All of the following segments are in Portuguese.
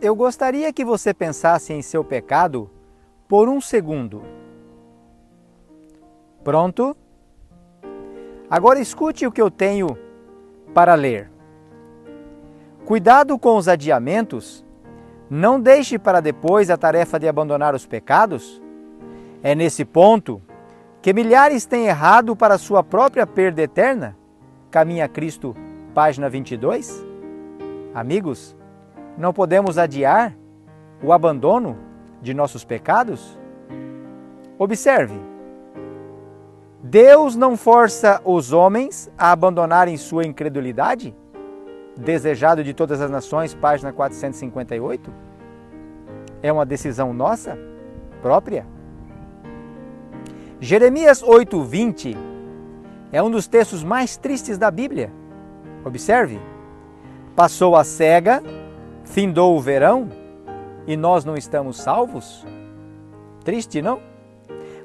eu gostaria que você pensasse em seu pecado por um segundo. Pronto? Agora escute o que eu tenho para ler. Cuidado com os adiamentos. Não deixe para depois a tarefa de abandonar os pecados. É nesse ponto que milhares têm errado para sua própria perda eterna. Caminha Cristo, página 22. Amigos, não podemos adiar o abandono de nossos pecados? Observe. Deus não força os homens a abandonarem sua incredulidade? Desejado de todas as nações, página 458. É uma decisão nossa, própria. Jeremias 8:20 é um dos textos mais tristes da Bíblia. Observe. Passou a cega, findou o verão e nós não estamos salvos? Triste, não?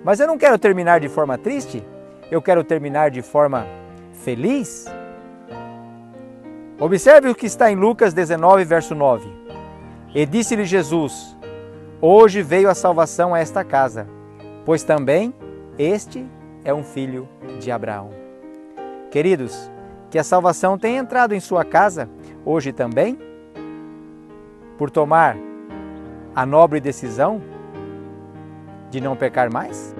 Mas eu não quero terminar de forma triste, eu quero terminar de forma feliz. Observe o que está em Lucas 19, verso 9. E disse-lhe Jesus: Hoje veio a salvação a esta casa, pois também este é um filho de Abraão. Queridos, que a salvação tenha entrado em sua casa hoje também, por tomar a nobre decisão de não pecar mais?